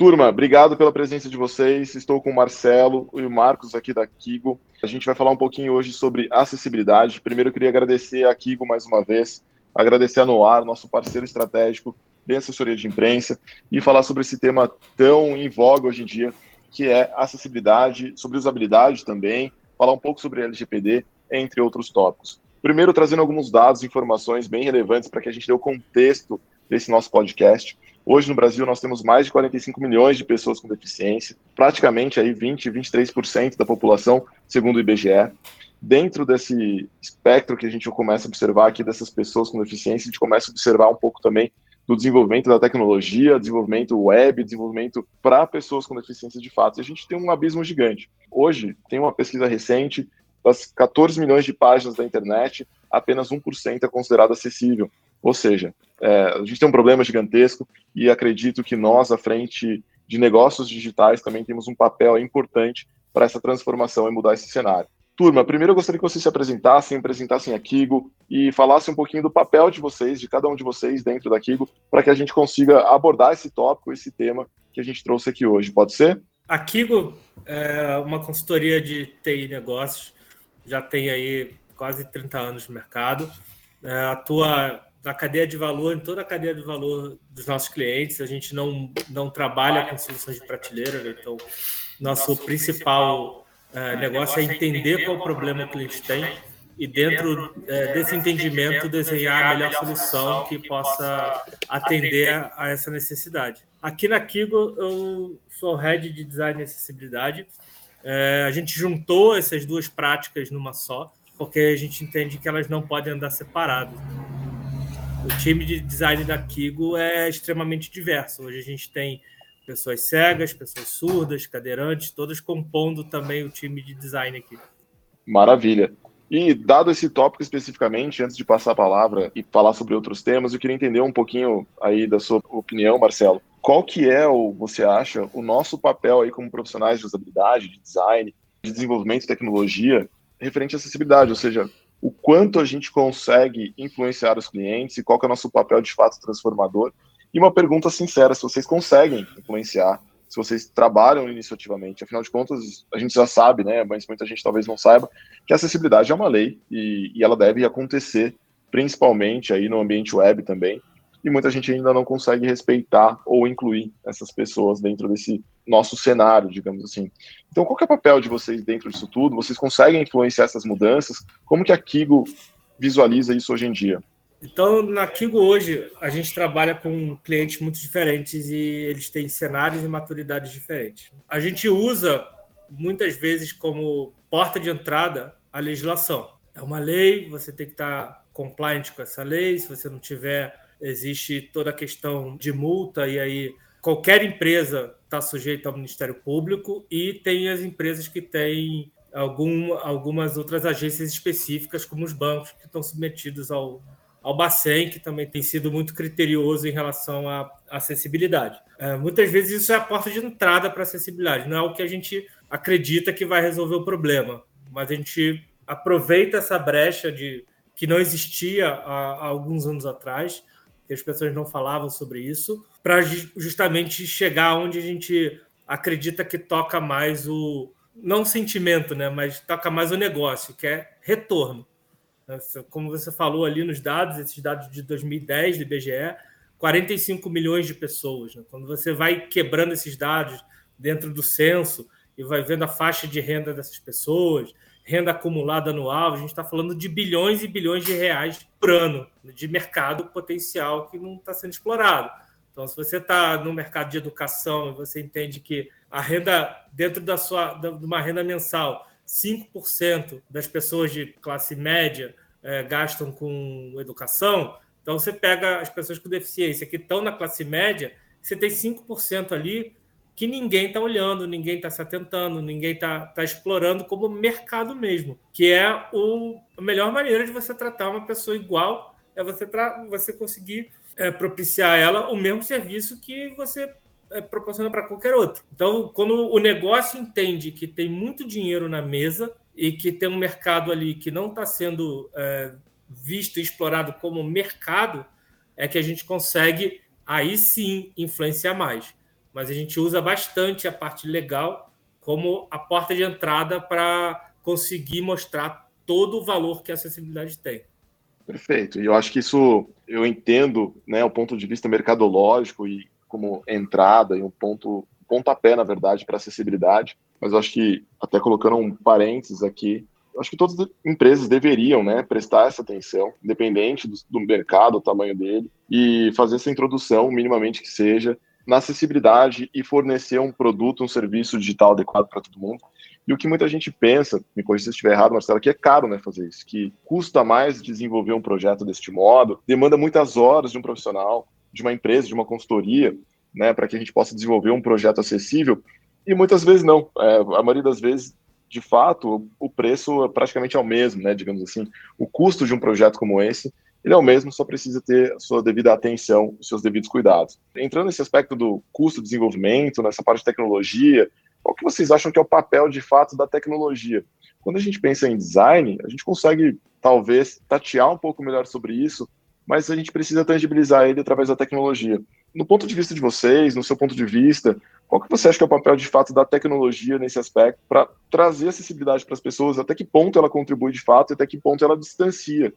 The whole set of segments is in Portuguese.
Turma, obrigado pela presença de vocês. Estou com o Marcelo e o Marcos aqui da Kigo. A gente vai falar um pouquinho hoje sobre acessibilidade. Primeiro, eu queria agradecer a Kigo mais uma vez, agradecer a Noar, nosso parceiro estratégico de assessoria de imprensa, e falar sobre esse tema tão em voga hoje em dia, que é acessibilidade, sobre usabilidade também, falar um pouco sobre LGPD, entre outros tópicos. Primeiro, trazendo alguns dados e informações bem relevantes para que a gente dê o contexto desse nosso podcast. Hoje no Brasil nós temos mais de 45 milhões de pessoas com deficiência, praticamente aí 20, 23% da população, segundo o IBGE. Dentro desse espectro que a gente começa a observar aqui dessas pessoas com deficiência, a gente começa a observar um pouco também do desenvolvimento da tecnologia, desenvolvimento web, desenvolvimento para pessoas com deficiência de fato. E a gente tem um abismo gigante. Hoje, tem uma pesquisa recente, das 14 milhões de páginas da internet, apenas 1% é considerado acessível. Ou seja, é, a gente tem um problema gigantesco e acredito que nós, à frente de negócios digitais, também temos um papel importante para essa transformação e mudar esse cenário. Turma, primeiro eu gostaria que vocês se apresentassem, apresentassem a Kigo e falassem um pouquinho do papel de vocês, de cada um de vocês dentro da Kigo, para que a gente consiga abordar esse tópico, esse tema que a gente trouxe aqui hoje. Pode ser? A Kigo é uma consultoria de TI negócios, já tem aí quase 30 anos no mercado, é, atua na cadeia de valor, em toda a cadeia de valor dos nossos clientes. A gente não, não trabalha com soluções de prateleira, né? então nosso principal uh, negócio é entender qual o problema o cliente tem e dentro uh, desse entendimento desenhar a melhor solução que possa atender a essa necessidade. Aqui na Kigo eu sou head de design e acessibilidade. Uh, a gente juntou essas duas práticas numa só, porque a gente entende que elas não podem andar separadas o time de design da Kigo é extremamente diverso. Hoje a gente tem pessoas cegas, pessoas surdas, cadeirantes, todas compondo também o time de design aqui. Maravilha. E dado esse tópico especificamente, antes de passar a palavra e falar sobre outros temas, eu queria entender um pouquinho aí da sua opinião, Marcelo. Qual que é, ou você acha, o nosso papel aí como profissionais de usabilidade, de design, de desenvolvimento de tecnologia referente à acessibilidade? Ou seja, o quanto a gente consegue influenciar os clientes e qual é o nosso papel de fato transformador. E uma pergunta sincera, se vocês conseguem influenciar, se vocês trabalham iniciativamente, afinal de contas, a gente já sabe, né, mas muita gente talvez não saiba, que a acessibilidade é uma lei e, e ela deve acontecer principalmente aí no ambiente web também, e muita gente ainda não consegue respeitar ou incluir essas pessoas dentro desse nosso cenário, digamos assim. Então, qual é o papel de vocês dentro disso tudo? Vocês conseguem influenciar essas mudanças? Como que a Kigo visualiza isso hoje em dia? Então, na Kigo hoje, a gente trabalha com clientes muito diferentes e eles têm cenários e maturidades diferentes. A gente usa, muitas vezes, como porta de entrada a legislação. É uma lei, você tem que estar compliant com essa lei, se você não tiver existe toda a questão de multa, e aí qualquer empresa está sujeita ao Ministério Público, e tem as empresas que têm algum, algumas outras agências específicas, como os bancos, que estão submetidos ao, ao Bacen, que também tem sido muito criterioso em relação à acessibilidade. É, muitas vezes isso é a porta de entrada para a acessibilidade, não é o que a gente acredita que vai resolver o problema, mas a gente aproveita essa brecha de que não existia há, há alguns anos atrás que as pessoas não falavam sobre isso, para justamente chegar onde a gente acredita que toca mais o não o sentimento, né, mas toca mais o negócio, que é retorno. Como você falou ali nos dados, esses dados de 2010 do IBGE, 45 milhões de pessoas. Né? Quando você vai quebrando esses dados dentro do censo e vai vendo a faixa de renda dessas pessoas, renda acumulada anual, a gente está falando de bilhões e bilhões de reais por ano de mercado potencial que não está sendo explorado. Então, se você está no mercado de educação e você entende que a renda, dentro da sua, de uma renda mensal, 5% das pessoas de classe média é, gastam com educação, então você pega as pessoas com deficiência que estão na classe média, você tem 5% ali que ninguém está olhando, ninguém está se atentando, ninguém está tá explorando como mercado mesmo, que é o, a melhor maneira de você tratar uma pessoa igual é você, você conseguir é, propiciar ela o mesmo serviço que você é, proporciona para qualquer outro. Então, quando o negócio entende que tem muito dinheiro na mesa e que tem um mercado ali que não está sendo é, visto e explorado como mercado, é que a gente consegue aí sim influenciar mais. Mas a gente usa bastante a parte legal como a porta de entrada para conseguir mostrar todo o valor que a acessibilidade tem. Perfeito. E eu acho que isso eu entendo, né, o ponto de vista mercadológico e como entrada e um ponto pontapé, na verdade, para acessibilidade. Mas eu acho que até colocando um parênteses aqui, acho que todas as empresas deveriam, né, prestar essa atenção, independente do, do mercado, o tamanho dele, e fazer essa introdução, minimamente que seja, na acessibilidade e fornecer um produto, um serviço digital adequado para todo mundo. E o que muita gente pensa, me corrija se estiver errado, Marcelo, que é caro né, fazer isso, que custa mais desenvolver um projeto deste modo, demanda muitas horas de um profissional, de uma empresa, de uma consultoria, né, para que a gente possa desenvolver um projeto acessível. E muitas vezes não. É, a maioria das vezes, de fato, o preço é praticamente é o mesmo, né, digamos assim. O custo de um projeto como esse ele é o mesmo, só precisa ter a sua devida atenção, os seus devidos cuidados. Entrando nesse aspecto do custo de desenvolvimento, nessa parte de tecnologia, qual que vocês acham que é o papel de fato da tecnologia? Quando a gente pensa em design, a gente consegue talvez tatear um pouco melhor sobre isso, mas a gente precisa tangibilizar ele através da tecnologia. No ponto de vista de vocês, no seu ponto de vista, qual que você acha que é o papel de fato da tecnologia nesse aspecto para trazer acessibilidade para as pessoas? Até que ponto ela contribui de fato e até que ponto ela distancia?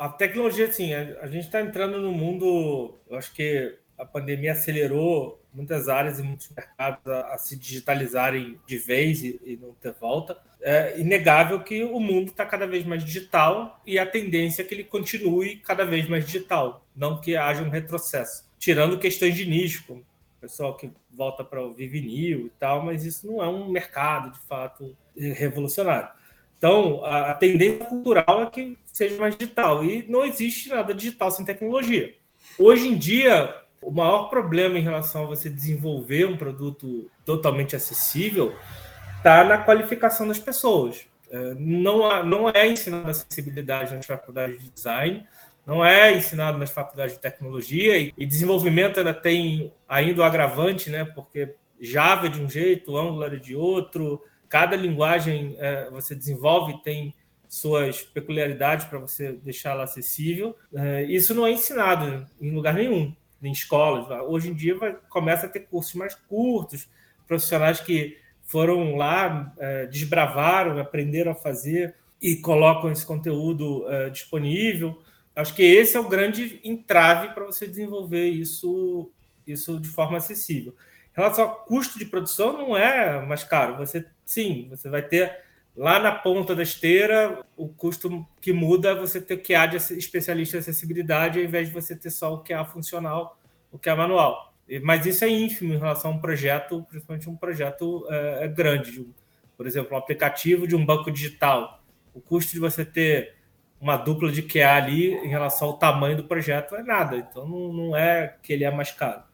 A tecnologia, assim, a, a gente está entrando no mundo, eu acho que a pandemia acelerou muitas áreas e muitos mercados a, a se digitalizarem de vez e, e, não ter volta. É inegável que o mundo está cada vez mais digital e a tendência é que ele continue cada vez mais digital, não que haja um retrocesso. Tirando questões de nicho, como o pessoal que volta para o vinil e tal, mas isso não é um mercado de fato revolucionário. Então, a, tendência cultural é que seja mais digital e não existe nada digital sem tecnologia. Hoje em dia, o maior problema em relação a você desenvolver um produto totalmente acessível está na qualificação das pessoas. É, não, não é ensinado acessibilidade nas faculdades de design, não é ensinado nas faculdades de tecnologia e, desenvolvimento ainda tem ainda o agravante, né? Porque Java é de um jeito, Angular é de outro, cada linguagem é, você desenvolve tem suas peculiaridades para você deixá-la acessível. É, isso não é ensinado em lugar nenhum em escolas. Hoje em dia vai, começa a ter cursos mais curtos, profissionais que foram lá, é, desbravaram, aprenderam a fazer e colocam esse conteúdo é, disponível. Acho que esse é o grande entrave para você desenvolver isso, isso de forma acessível. Em relação ao custo de produção, não é mais caro. Você sim, você vai ter lá na ponta da esteira, o custo que muda é você ter o QA de especialista em acessibilidade, ao invés de você ter só o QA funcional, o QA manual. Mas isso é ínfimo em relação a um projeto, principalmente um projeto é, grande. Por exemplo, um aplicativo de um banco digital. O custo de você ter uma dupla de QA ali em relação ao tamanho do projeto é nada. Então não, não é que ele é mais caro.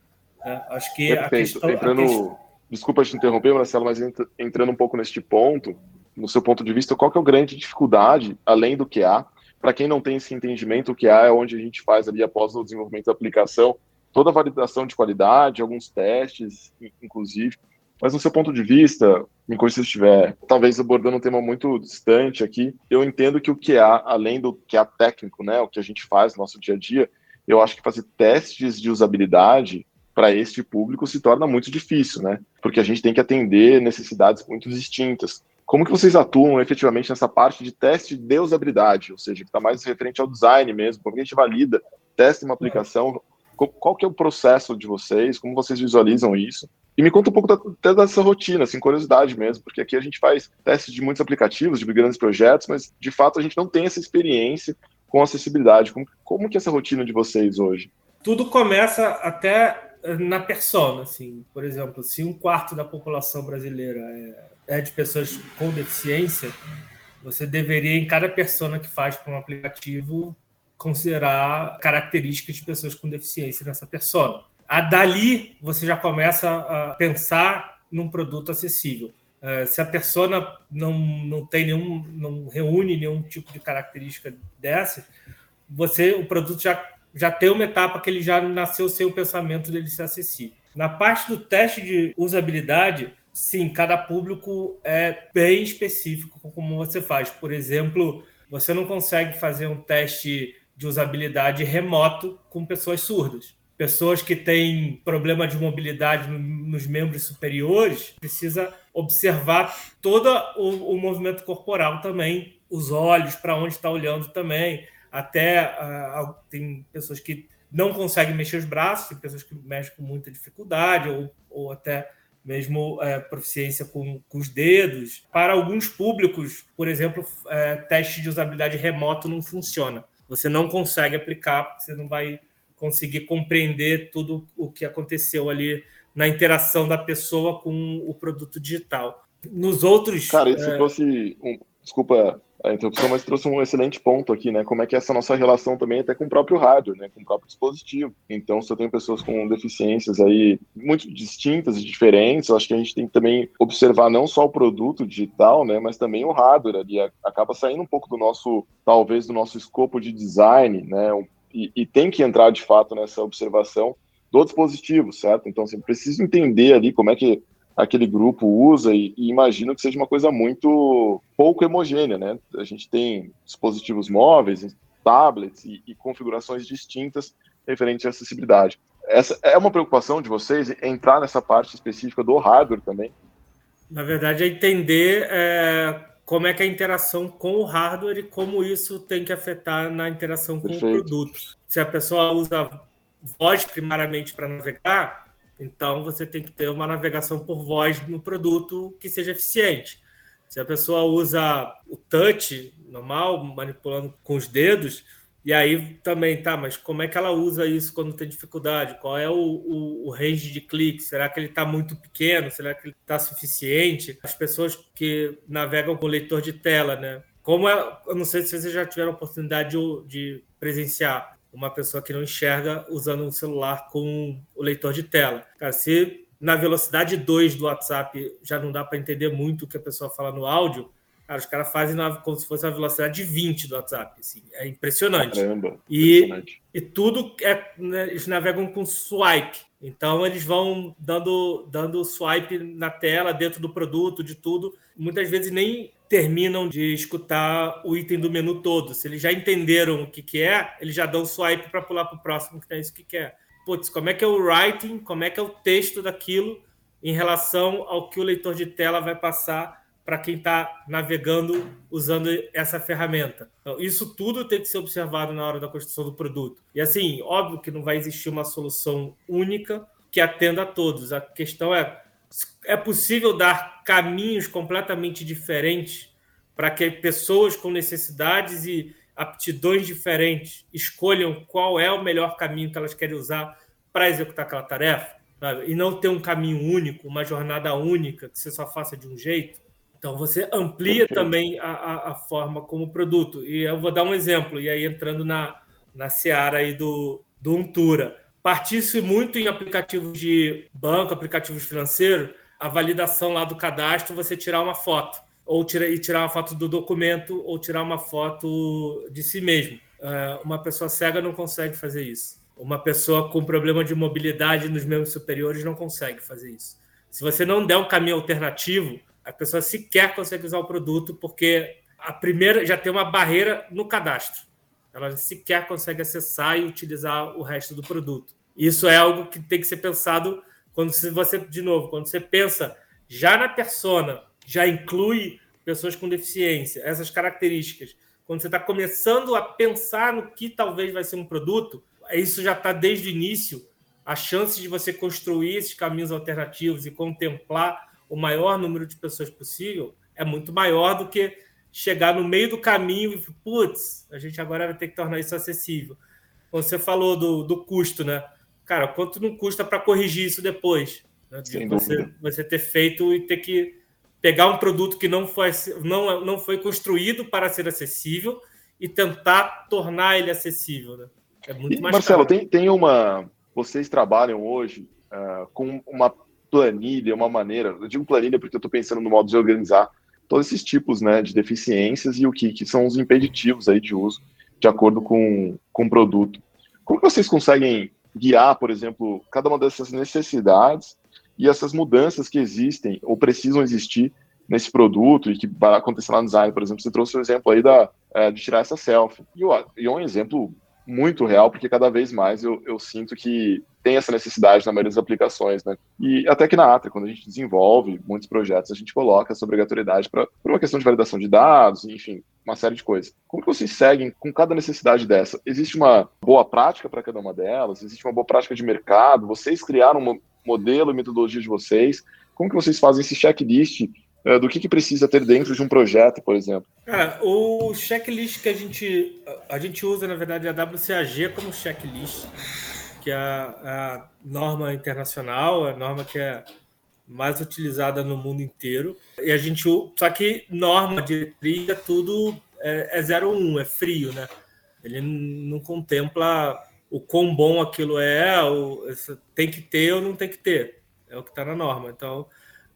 Né? Acho que Perfeito. a questão, Entrando... a questão... Desculpa te interromper, Marcelo, mas entrando um pouco neste ponto, no seu ponto de vista, qual que é a grande dificuldade, além do QA? Para quem não tem esse entendimento, o QA é onde a gente faz ali, após o desenvolvimento da aplicação, toda a validação de qualidade, alguns testes, inclusive. Mas no seu ponto de vista, me corrija se estiver, talvez abordando um tema muito distante aqui, eu entendo que o QA, além do QA técnico, né, o que a gente faz no nosso dia a dia, eu acho que fazer testes de usabilidade para este público se torna muito difícil, né? Porque a gente tem que atender necessidades muito distintas. Como que vocês atuam efetivamente nessa parte de teste de usabilidade, ou seja, que está mais referente ao design mesmo, como a gente valida, testa uma aplicação, qual que é o processo de vocês, como vocês visualizam isso? E me conta um pouco da, até dessa rotina, assim, curiosidade mesmo, porque aqui a gente faz testes de muitos aplicativos, de grandes projetos, mas de fato a gente não tem essa experiência com acessibilidade. Como, como que é essa rotina de vocês hoje? Tudo começa até na persona, assim. Por exemplo, se um quarto da população brasileira é é de pessoas com deficiência, você deveria, em cada persona que faz para um aplicativo, considerar características de pessoas com deficiência nessa persona. A dali, você já começa a pensar num produto acessível. É, se a persona não, não tem nenhum, não reúne nenhum tipo de característica dessa, você, o produto já, já tem uma etapa que ele já nasceu sem o pensamento dele ser acessível. Na parte do teste de usabilidade, sim, cada público é bem específico como você faz. Por exemplo, você não consegue fazer um teste de usabilidade remoto com pessoas surdas. Pessoas que têm problema de mobilidade no nos membros superiores, precisa observar todo o, o movimento corporal também, os olhos, para onde está olhando também. Até uh, tem pessoas que não conseguem mexer os braços, tem pessoas que mexem com muita dificuldade, ou, ou até mesmo é, proficiência com, com, os dedos. Para alguns públicos, por exemplo, é, teste de usabilidade remoto não funciona. Você não consegue aplicar, porque você não vai conseguir compreender tudo o que aconteceu ali na interação da pessoa com o produto digital. Nos outros. Cara, isso é... trouxe. Um... Desculpa a interrupção, mas trouxe um excelente ponto aqui, né? Como é que é essa nossa relação também até com o próprio hardware, né? Com o próprio dispositivo. Então, se eu tenho pessoas com deficiências aí muito distintas e diferentes, acho que a gente tem que também observar não só o produto digital, né? Mas também o hardware ali. Acaba saindo um pouco do nosso, talvez, do nosso escopo de design, né? E, e tem que entrar de fato nessa observação do dispositivo, certo? Então, você assim, precisa entender ali como é que aquele grupo usa e, e imagino que seja uma coisa muito pouco homogênea, né? A gente tem dispositivos móveis, tablets e, e configurações distintas referente à acessibilidade. Essa é uma preocupação de vocês entrar nessa parte específica do hardware também? Na verdade, é entender é, como é que é a interação com o hardware e como isso tem que afetar na interação com Perfeito. o produto. Se a pessoa usa voz primariamente para navegar, então, você tem que ter uma navegação por voz no produto que seja eficiente. Se a pessoa usa o touch normal, manipulando com os dedos, e aí também, tá, mas como é que ela usa isso quando tem dificuldade? Qual é o, o, o range de clique? Será que ele está muito pequeno? Será que ele está suficiente? As pessoas que navegam com leitor de tela, né? Como é, eu não sei se vocês já tiveram oportunidade de, de presenciar uma pessoa que não enxerga usando um celular com o leitor de tela. Cara, se na velocidade 2 do WhatsApp já não dá para entender muito o que a pessoa fala no áudio, cara, os caras fazem como se fosse a velocidade 20 do WhatsApp. Assim, é impressionante. Caramba, e, impressionante. e tudo é. Né, eles navegam com swipe. Então eles vão dando, dando swipe na tela, dentro do produto, de tudo. Muitas vezes nem terminam de escutar o item do menu todo. Se eles já entenderam o que, que é, eles já dão swipe para pular para o próximo que é isso que quer. Putz, como é que é o writing, como é que é o texto daquilo em relação ao que o leitor de tela vai passar para quem está navegando usando essa ferramenta. Então, isso tudo tem que ser observado na hora da construção do produto. E assim, óbvio que não vai existir uma solução única que atenda a todos. A questão é é possível dar caminhos completamente diferentes para que pessoas com necessidades e aptidões diferentes escolham qual é o melhor caminho que elas querem usar para executar aquela tarefa, sabe? e não ter um caminho único, uma jornada única que você só faça de um jeito. Então você amplia também a, a, a forma como produto. E eu vou dar um exemplo, e aí entrando na, na seara aí do, do Untura partisse muito em aplicativos de banco, aplicativos financeiros, a validação lá do cadastro, você tirar uma foto, ou tira, e tirar uma foto do documento, ou tirar uma foto de si mesmo. Uh, uma pessoa cega não consegue fazer isso. Uma pessoa com problema de mobilidade nos membros superiores não consegue fazer isso. Se você não der um caminho alternativo, a pessoa sequer consegue usar o produto, porque a primeira já tem uma barreira no cadastro. Ela sequer consegue acessar e utilizar o resto do produto. Isso é algo que tem que ser pensado quando você, de novo, quando você pensa já na persona, já inclui pessoas com deficiência, essas características. Quando você está começando a pensar no que talvez vai ser um produto, isso já está desde o início. A chance de você construir esses caminhos alternativos e contemplar o maior número de pessoas possível é muito maior do que chegar no meio do caminho e, putz, a gente agora vai ter que tornar isso acessível. Você falou do, do custo, né? Cara, quanto não custa para corrigir isso depois? Né? Você, você ter feito e ter que pegar um produto que não foi, não, não foi construído para ser acessível e tentar tornar ele acessível. Né? É muito e, mais Marcelo, tem, tem uma. Vocês trabalham hoje uh, com uma planilha, uma maneira. Eu digo planilha porque eu estou pensando no modo de organizar todos esses tipos né, de deficiências e o que, que são os impeditivos aí de uso de acordo com, com o produto. Como vocês conseguem guiar, por exemplo, cada uma dessas necessidades e essas mudanças que existem ou precisam existir nesse produto e que vai acontecer lá no design, por exemplo, você trouxe o um exemplo aí da, é, de tirar essa selfie. E é um exemplo muito real, porque cada vez mais eu, eu sinto que tem essa necessidade na maioria das aplicações, né? E até que na Atra, quando a gente desenvolve muitos projetos, a gente coloca essa obrigatoriedade para uma questão de validação de dados, enfim, uma série de coisas. Como que vocês seguem com cada necessidade dessa? Existe uma boa prática para cada uma delas? Existe uma boa prática de mercado? Vocês criaram um modelo e metodologia de vocês? Como que vocês fazem esse checklist uh, do que, que precisa ter dentro de um projeto, por exemplo? Cara, o checklist que a gente, a gente usa, na verdade, é a WCAG como checklist que é a, a norma internacional, a norma que é mais utilizada no mundo inteiro. E a gente só que norma diretriz é tudo é, é 01, é frio, né? Ele não contempla o quão bom aquilo é, o, tem que ter ou não tem que ter. É o que está na norma. Então,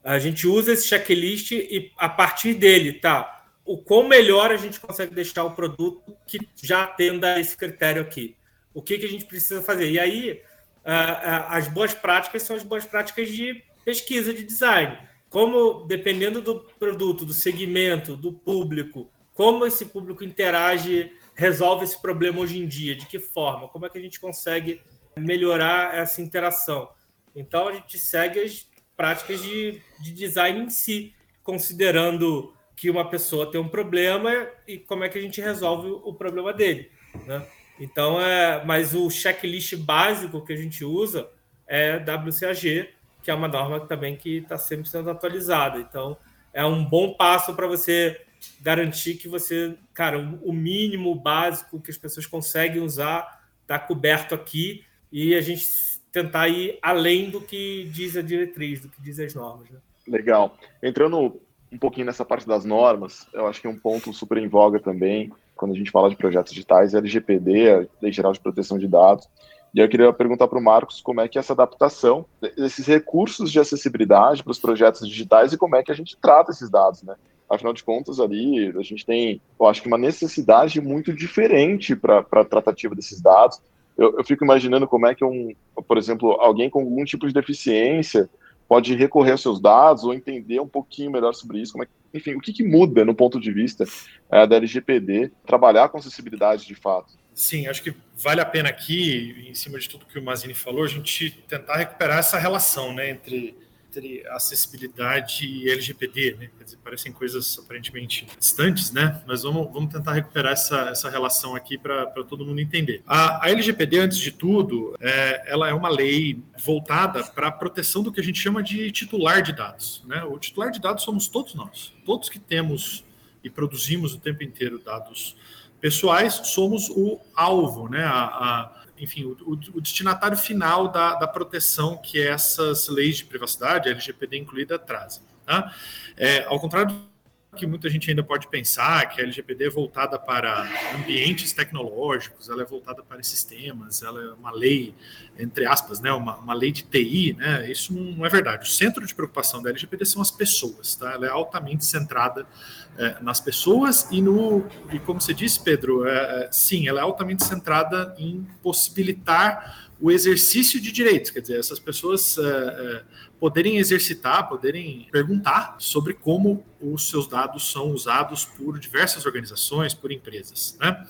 a gente usa esse checklist e a partir dele, tá? O quão melhor a gente consegue deixar o produto que já atenda esse critério aqui o que, que a gente precisa fazer. E aí, as boas práticas são as boas práticas de pesquisa, de design. Como, dependendo do produto, do segmento, do público, como esse público interage, resolve esse problema hoje em dia, de que forma, como é que a gente consegue melhorar essa interação. Então, a gente segue as práticas de, de design em si, considerando que uma pessoa tem um problema e como é que a gente resolve o problema dele. Né? Então, é, mas o checklist básico que a gente usa é WCAG, que é uma norma também que está sempre sendo atualizada. Então, é um bom passo para você garantir que você, cara, o mínimo básico que as pessoas conseguem usar está coberto aqui e a gente tentar ir além do que diz a diretriz, do que diz as normas. Né? Legal. Entrando um pouquinho nessa parte das normas, eu acho que é um ponto super em voga também quando a gente fala de projetos digitais, é LGPD, a Lei Geral de Proteção de Dados. E eu queria perguntar para o Marcos como é que é essa adaptação desses recursos de acessibilidade para os projetos digitais e como é que a gente trata esses dados, né? Afinal de contas, ali a gente tem, eu acho que uma necessidade muito diferente para a tratativa desses dados. Eu, eu, fico imaginando como é que um, por exemplo, alguém com algum tipo de deficiência pode recorrer aos seus dados ou entender um pouquinho melhor sobre isso, como é, enfim, o que, que muda no ponto de vista é, da LGPD, trabalhar com acessibilidade de fato. Sim, acho que vale a pena aqui, em cima de tudo que o Mazini falou, a gente tentar recuperar essa relação né, entre entre acessibilidade e LGPD, né? Dizer, parecem coisas aparentemente distantes, né? Mas vamos, vamos tentar recuperar essa, essa relação aqui para todo mundo entender. A, a, LGPD, antes de tudo, é, ela é uma lei voltada para a proteção do que a gente chama de titular de dados, né? O titular de dados somos todos nós, todos que temos e produzimos o tempo inteiro dados pessoais, somos o alvo, né? A, a enfim, o, o, destinatário final da, da proteção que essas leis de privacidade, LGPD incluída, trazem. Tá? É, ao contrário que muita gente ainda pode pensar que a LGPD é voltada para ambientes tecnológicos, ela é voltada para sistemas, ela é uma lei, entre aspas, né, uma, uma lei de TI, né, isso não é verdade. O centro de preocupação da LGPD são as pessoas, tá? ela é altamente centrada é, nas pessoas e no, e como você disse, Pedro, é, é sim, ela é altamente centrada em possibilitar o exercício de direitos, quer dizer, essas pessoas é, é, poderem exercitar, poderem perguntar sobre como os seus dados são usados por diversas organizações, por empresas. Né?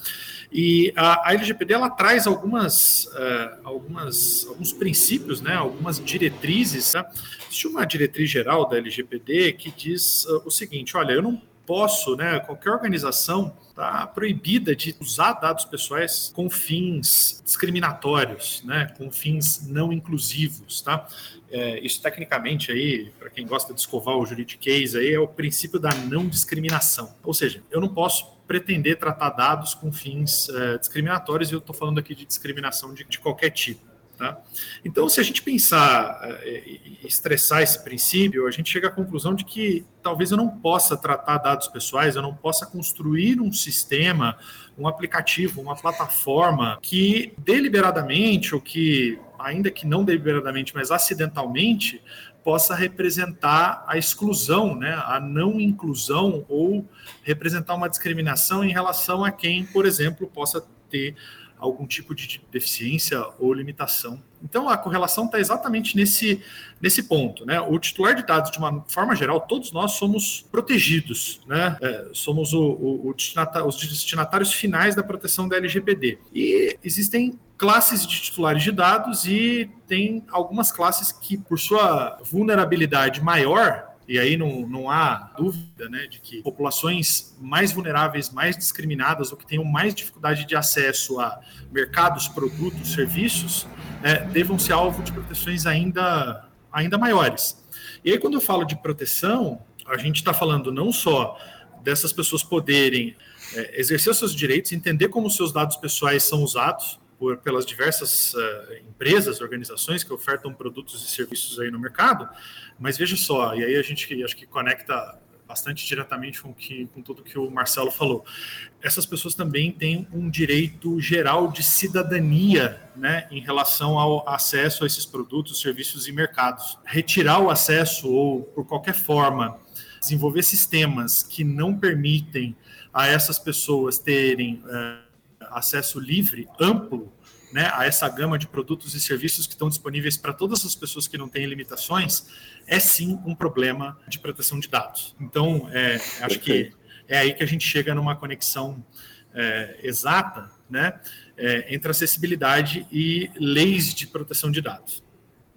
E a, a LGPD ela traz algumas, uh, algumas, alguns princípios, né? algumas diretrizes. Né? Existe uma diretriz geral da LGPD que diz uh, o seguinte: olha, eu não posso, né, qualquer organização está proibida de usar dados pessoais com fins discriminatórios, né, com fins não inclusivos, tá? É, isso tecnicamente aí, para quem gosta de escovar o juridiquês aí, é o princípio da não discriminação. Ou seja, eu não posso pretender tratar dados com fins é, discriminatórios e eu estou falando aqui de discriminação de, de qualquer tipo. Tá? Então, se a gente pensar e é, estressar esse princípio, a gente chega à conclusão de que talvez eu não possa tratar dados pessoais, eu não possa construir um sistema, um aplicativo, uma plataforma que deliberadamente, ou que, ainda que não deliberadamente, mas acidentalmente, possa representar a exclusão, né, a não inclusão ou representar uma discriminação em relação a quem, por exemplo, possa ter algum tipo de deficiência ou limitação. Então, a correlação está exatamente nesse, nesse ponto. Né? O titular de dados, de uma forma geral, todos nós somos protegidos, né? É, somos o, o, o os destinatários finais da proteção da LGPD. E existem classes de titulares de dados e tem algumas classes que, por sua vulnerabilidade maior, e aí não, não há dúvida né, de que populações mais vulneráveis, mais discriminadas, ou que tenham mais dificuldade de acesso a mercados, produtos, serviços, né, devam ser alvo de proteções ainda, ainda maiores. E aí, quando eu falo de proteção, a gente está falando não só dessas pessoas poderem é, exercer seus direitos, entender como seus dados pessoais são usados, por, pelas diversas uh, empresas, organizações que ofertam produtos e serviços aí no mercado, mas veja só, e aí a gente acho que conecta bastante diretamente com, que, com tudo que o Marcelo falou. Essas pessoas também têm um direito geral de cidadania né, em relação ao acesso a esses produtos, serviços e mercados. Retirar o acesso ou, por qualquer forma, desenvolver sistemas que não permitem a essas pessoas terem. Uh, acesso livre, amplo, né, a essa gama de produtos e serviços que estão disponíveis para todas as pessoas que não têm limitações, é sim um problema de proteção de dados. Então, é, acho que é aí que a gente chega numa conexão é, exata né, é, entre acessibilidade e leis de proteção de dados.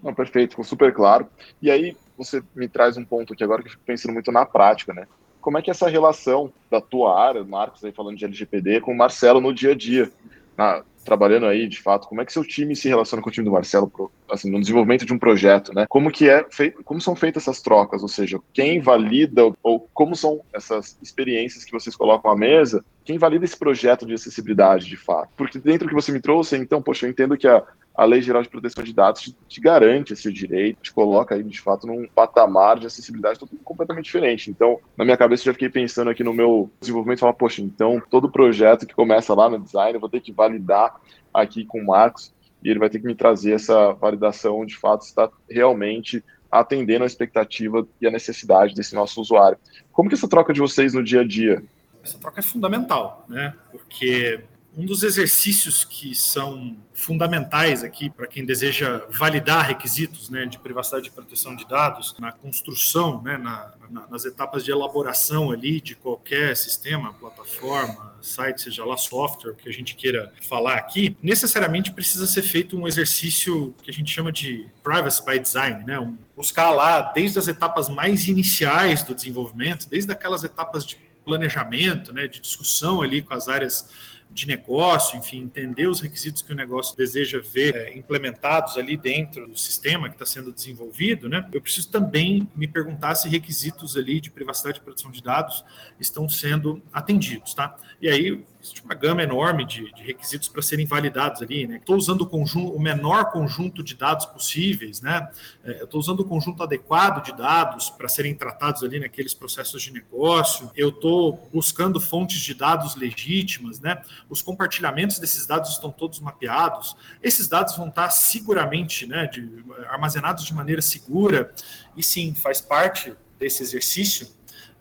Não, perfeito, ficou super claro. E aí você me traz um ponto aqui agora que eu fico pensando muito na prática, né? Como é que é essa relação da tua área, Marcos aí falando de LGPD, com o Marcelo no dia a dia, na, trabalhando aí, de fato, como é que seu time se relaciona com o time do Marcelo, pro, assim, no desenvolvimento de um projeto, né? Como que é feito, como são feitas essas trocas, ou seja, quem valida ou como são essas experiências que vocês colocam à mesa, quem valida esse projeto de acessibilidade, de fato? Porque dentro do que você me trouxe, então, poxa, eu entendo que a, a Lei Geral de Proteção de Dados te, te, garante esse direito, te coloca aí, de fato, num patamar de acessibilidade completamente diferente. Então, na minha cabeça, eu já fiquei pensando aqui no meu desenvolvimento, falar, poxa, então, todo projeto que começa lá no design, eu vou ter que validar aqui com o Marcos, e ele vai ter que me trazer essa validação, de fato, está realmente atendendo a expectativa e a necessidade desse nosso usuário. Como que essa troca de vocês no dia a dia? Essa troca é fundamental, né? Porque um dos exercícios que são fundamentais aqui para quem deseja validar requisitos né, de privacidade e proteção de dados na construção, né, na, na, nas etapas de elaboração ali de qualquer sistema, plataforma, site, seja lá software, que a gente queira falar aqui, necessariamente precisa ser feito um exercício que a gente chama de privacy by design, né, um, buscar lá desde as etapas mais iniciais do desenvolvimento, desde aquelas etapas de planejamento, né, de discussão ali com as áreas de negócio, enfim, entender os requisitos que o negócio deseja ver é, implementados ali dentro do sistema que está sendo desenvolvido, né? Eu preciso também me perguntar se requisitos ali de privacidade e proteção de dados estão sendo atendidos, tá? E aí existe uma gama enorme de, de requisitos para serem validados ali, né? Estou usando o, conjunto, o menor conjunto de dados possíveis, né? É, estou usando o conjunto adequado de dados para serem tratados ali naqueles processos de negócio. Eu estou buscando fontes de dados legítimas, né? Os compartilhamentos desses dados estão todos mapeados. Esses dados vão estar seguramente, né? De, armazenados de maneira segura. E sim, faz parte desse exercício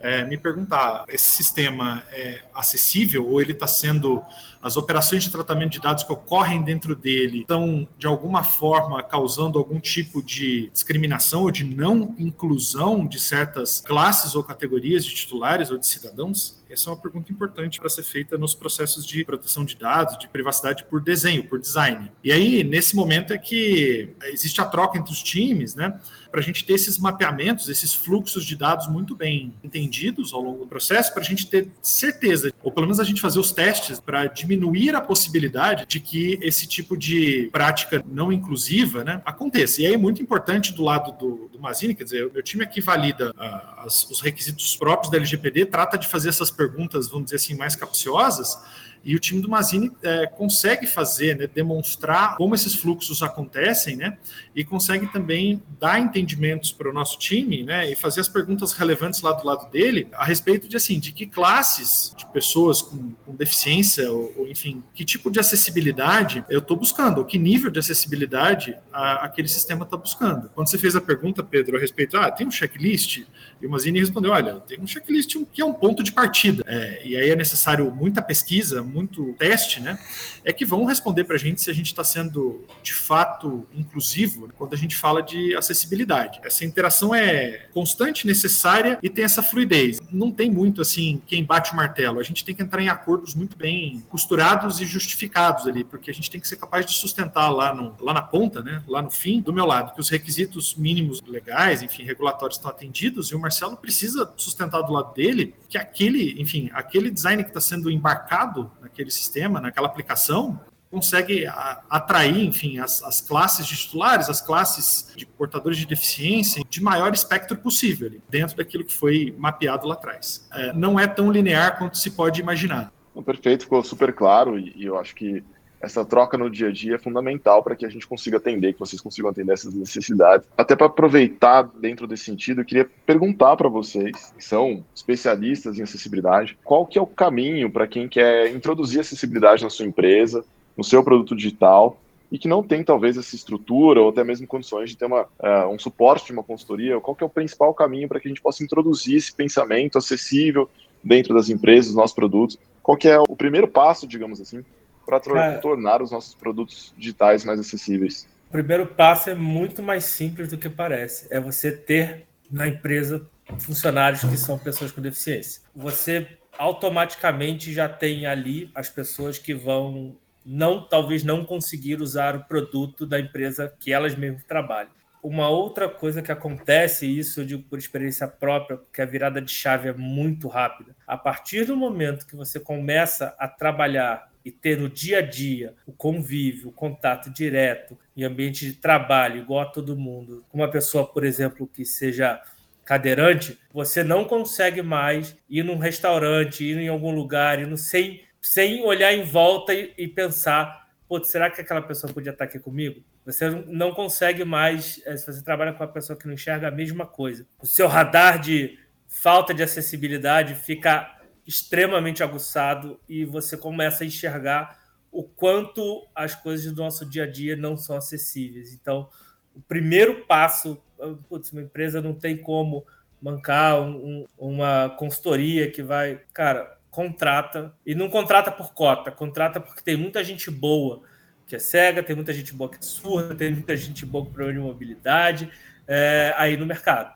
é, me perguntar: esse sistema é acessível ou ele está sendo. As operações de tratamento de dados que ocorrem dentro dele estão, de alguma forma, causando algum tipo de discriminação ou de não inclusão de certas classes ou categorias de titulares ou de cidadãos? Essa é uma pergunta importante para ser feita nos processos de proteção de dados, de privacidade por desenho, por design. E aí, nesse momento, é que existe a troca entre os times, né? Para a gente ter esses mapeamentos, esses fluxos de dados muito bem entendidos ao longo do processo, para a gente ter certeza, ou pelo menos a gente fazer os testes para diminuir a possibilidade de que esse tipo de prática não inclusiva né, aconteça. E aí é muito importante do lado do, do Mazini, quer dizer, o meu time aqui valida uh, as, os requisitos próprios da LGPD, trata de fazer essas perguntas, vamos dizer assim, mais capciosas, e o time do Mazini é, consegue fazer, né, demonstrar como esses fluxos acontecem, né, e consegue também dar entendimentos para o nosso time, né, e fazer as perguntas relevantes lá do lado dele a respeito de assim, de que classes de pessoas com, com deficiência ou, ou, enfim, que tipo de acessibilidade eu estou buscando, ou que nível de acessibilidade a, aquele sistema está buscando. Quando você fez a pergunta Pedro, a respeito, ah, tem um checklist? E o Mazini respondeu: olha, tem um checklist que é um ponto de partida. É, e aí é necessário muita pesquisa, muito teste, né? É que vão responder para a gente se a gente está sendo de fato inclusivo quando a gente fala de acessibilidade. Essa interação é constante, necessária e tem essa fluidez. Não tem muito assim quem bate o martelo. A gente tem que entrar em acordos muito bem costurados e justificados ali, porque a gente tem que ser capaz de sustentar lá, no, lá na ponta, né? Lá no fim, do meu lado, que os requisitos mínimos legais, enfim, regulatórios estão atendidos e o Marcelo precisa sustentar do lado dele que aquele, enfim, aquele design que está sendo embarcado naquele sistema, naquela aplicação, consegue atrair, enfim, as, as, classes de titulares, as classes de portadores de deficiência, de maior espectro possível, dentro daquilo que foi mapeado lá atrás. É, não é tão linear quanto se pode imaginar. Perfeito, ficou super claro e, e eu acho que essa troca no dia a dia é fundamental para que a gente consiga atender, que vocês consigam atender essas necessidades. Até para aproveitar dentro desse sentido, eu queria perguntar para vocês, que são especialistas em acessibilidade, qual que é o caminho para quem quer introduzir acessibilidade na sua empresa, no seu produto digital, e que não tem talvez essa estrutura ou até mesmo condições de ter uma, uh, um suporte de uma consultoria, qual que é o principal caminho para que a gente possa introduzir esse pensamento acessível dentro das empresas, dos nossos produtos? Qual que é o primeiro passo, digamos assim, para tornar os nossos produtos digitais mais acessíveis? O primeiro passo é muito mais simples do que parece. É você ter na empresa funcionários que são pessoas com deficiência. Você automaticamente já tem ali as pessoas que vão não talvez não conseguir usar o produto da empresa que elas mesmas trabalham. Uma outra coisa que acontece, e isso eu digo por experiência própria, porque a virada de chave é muito rápida. A partir do momento que você começa a trabalhar e ter no dia a dia o convívio, o contato direto em ambiente de trabalho, igual a todo mundo, uma pessoa, por exemplo, que seja cadeirante, você não consegue mais ir num restaurante, ir em algum lugar, ir no, sem, sem olhar em volta e, e pensar, pô, será que aquela pessoa podia estar aqui comigo? Você não consegue mais, eh, se você trabalha com uma pessoa que não enxerga a mesma coisa. O seu radar de falta de acessibilidade fica extremamente aguçado e você começa a enxergar o quanto as coisas do nosso dia a dia não são acessíveis. Então, o primeiro passo, putz, uma empresa não tem como bancar um, uma consultoria que vai, cara, contrata e não contrata por cota, contrata porque tem muita gente boa que é cega, tem muita gente boa que é surda, tem muita gente boa com problema de mobilidade é, aí no mercado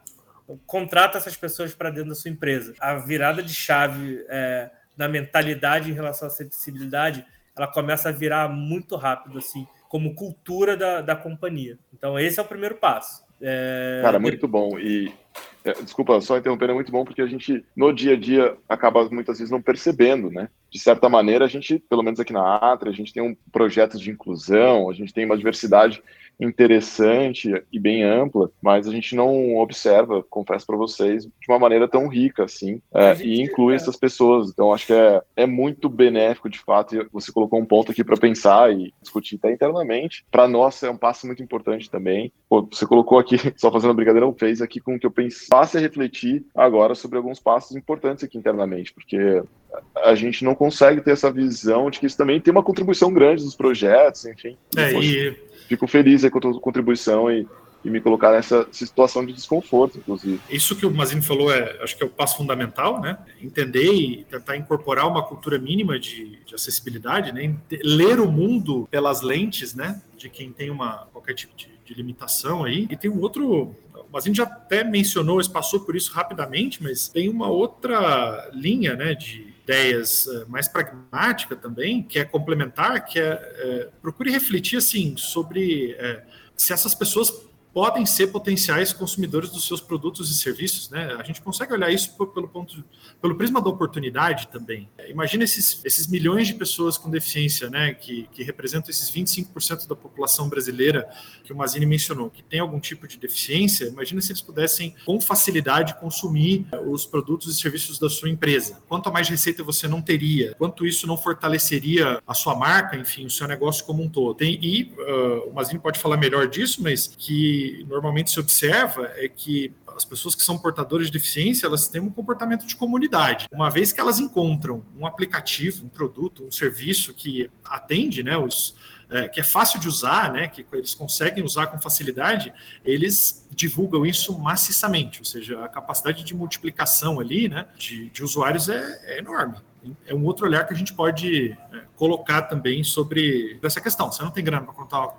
contrata essas pessoas para dentro da sua empresa. A virada de chave é, na mentalidade em relação à acessibilidade, ela começa a virar muito rápido, assim, como cultura da, da companhia. Então, esse é o primeiro passo. É... Cara, muito bom. E é, desculpa, só interrompendo, é muito bom porque a gente, no dia a dia, acaba muitas vezes não percebendo, né? De certa maneira, a gente, pelo menos aqui na Atra, a gente tem um projeto de inclusão, a gente tem uma diversidade interessante e bem ampla, mas a gente não observa, confesso para vocês, de uma maneira tão rica assim, é, e inclui é. essas pessoas. Então, acho que é, é muito benéfico, de fato, e você colocou um ponto aqui para pensar e discutir até internamente. Para nós, é um passo muito importante também. Pô, você colocou aqui, só fazendo brincadeira, fez aqui com que eu passe a refletir agora sobre alguns passos importantes aqui internamente, porque a gente não consegue ter essa visão de que isso também tem uma contribuição grande dos projetos, enfim. É, e fico feliz aí com a tua contribuição e, e me colocar nessa situação de desconforto, inclusive. Isso que o Mazini falou é, acho que é o passo fundamental, né? Entender e tentar incorporar uma cultura mínima de, de acessibilidade, né? Ler o mundo pelas lentes, né? De quem tem uma qualquer tipo de, de limitação aí. E tem um outro o Mazini já até mencionou, passou por isso rapidamente, mas tem uma outra linha né, de, ideias eh, mais pragmática também, que é complementar, que é, é procure refletir assim sobre é, se essas pessoas podem ser potenciais consumidores dos seus produtos e serviços, né? A gente consegue olhar isso pelo ponto, pelo prisma da oportunidade também. Imagina esses, esses milhões de pessoas com deficiência, né? Que, que representam esses 25% da população brasileira que o Mazini mencionou, que tem algum tipo de deficiência. Imagina se eles pudessem com facilidade consumir os produtos e serviços da sua empresa. Quanto mais receita você não teria? Quanto isso não fortaleceria a sua marca, enfim, o seu negócio como um todo? Tem, e uh, o Mazini pode falar melhor disso, mas que normalmente se observa é que as pessoas que são portadoras de deficiência, elas têm um comportamento de comunidade. Uma vez que elas encontram um aplicativo, um produto, um serviço que atende né, os, é, que é fácil de usar, né, que eles conseguem usar com facilidade, eles divulgam isso maciçamente, ou seja, a capacidade de multiplicação ali, né, de, de usuários é, é enorme é um outro olhar que a gente pode é, colocar também sobre essa questão. Você não tem grana para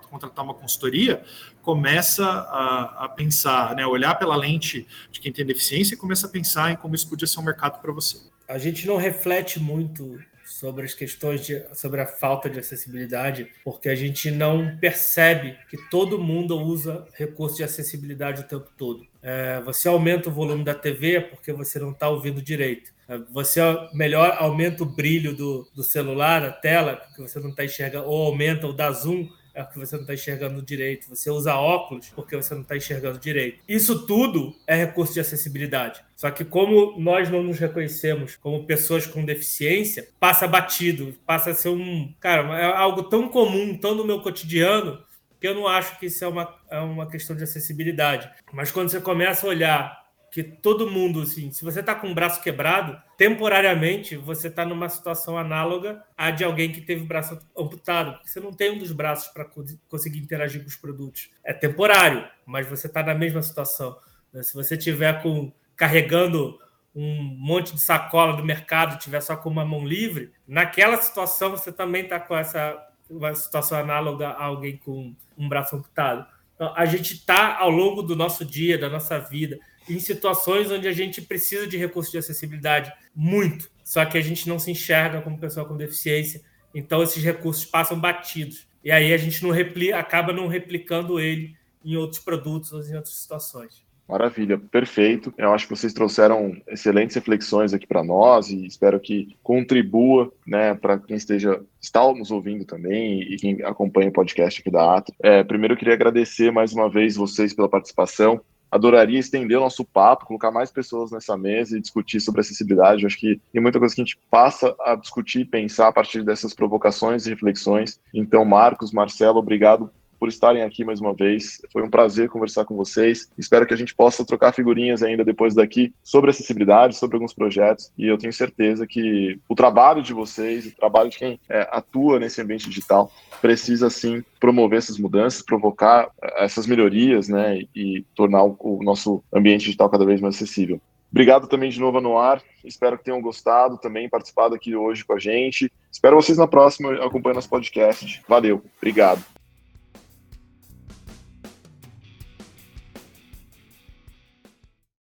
contratar uma consultoria, começa a, a, pensar, né, olhar pela lente de quem tem deficiência e começa a pensar em como isso podia ser um mercado para você. A gente não reflete muito sobre as questões de, sobre a falta de acessibilidade, porque a gente não percebe que todo mundo usa recursos de acessibilidade o tempo todo. É, você aumenta o volume da TV porque você não está ouvindo direito. Você melhor aumenta o brilho do, do celular, a tela, porque você não está enxergando, ou aumenta o da zoom é porque você não está enxergando direito. Você usa óculos porque você não está enxergando direito. Isso tudo é recurso de acessibilidade. Só que como nós não nos reconhecemos como pessoas com deficiência, passa batido, passa a ser um, cara, é algo tão comum, tão no meu cotidiano, que eu não acho que isso é uma, é uma questão de acessibilidade. Mas quando você começa a olhar que todo mundo, assim, se você está com o braço quebrado, temporariamente você está numa situação análoga à de alguém que teve o braço amputado, você não tem um dos braços para conseguir interagir com os produtos. É temporário, mas você está na mesma situação. Né? Se você tiver com carregando um monte de sacola do mercado, tiver só com uma mão livre, naquela situação você também está com essa uma situação análoga a alguém com um braço amputado. Então, a gente está ao longo do nosso dia, da nossa vida, em situações onde a gente precisa de recursos de acessibilidade muito, só que a gente não se enxerga como pessoa com deficiência, então esses recursos passam batidos. E aí a gente não replica, acaba não replicando ele em outros produtos ou em outras situações. Maravilha, perfeito. Eu acho que vocês trouxeram excelentes reflexões aqui para nós e espero que contribua, né, para quem esteja está nos ouvindo também e quem acompanha o podcast aqui da Ato. É, primeiro eu queria agradecer mais uma vez vocês pela participação adoraria estender o nosso papo, colocar mais pessoas nessa mesa e discutir sobre acessibilidade. Eu acho que tem muita coisa que a gente passa a discutir e pensar a partir dessas provocações e reflexões. Então, Marcos, Marcelo, obrigado por estarem aqui mais uma vez. Foi um prazer conversar com vocês. Espero que a gente possa trocar figurinhas ainda depois daqui sobre acessibilidade, sobre alguns projetos. E eu tenho certeza que o trabalho de vocês, o trabalho de quem é, atua nesse ambiente digital, precisa sim promover essas mudanças, provocar é, essas melhorias, né, e tornar o, o nosso ambiente digital cada vez mais acessível. Obrigado também de novo no ar. Espero que tenham gostado também, participado aqui hoje com a gente. Espero vocês na próxima acompanhando nosso podcast. Valeu, obrigado.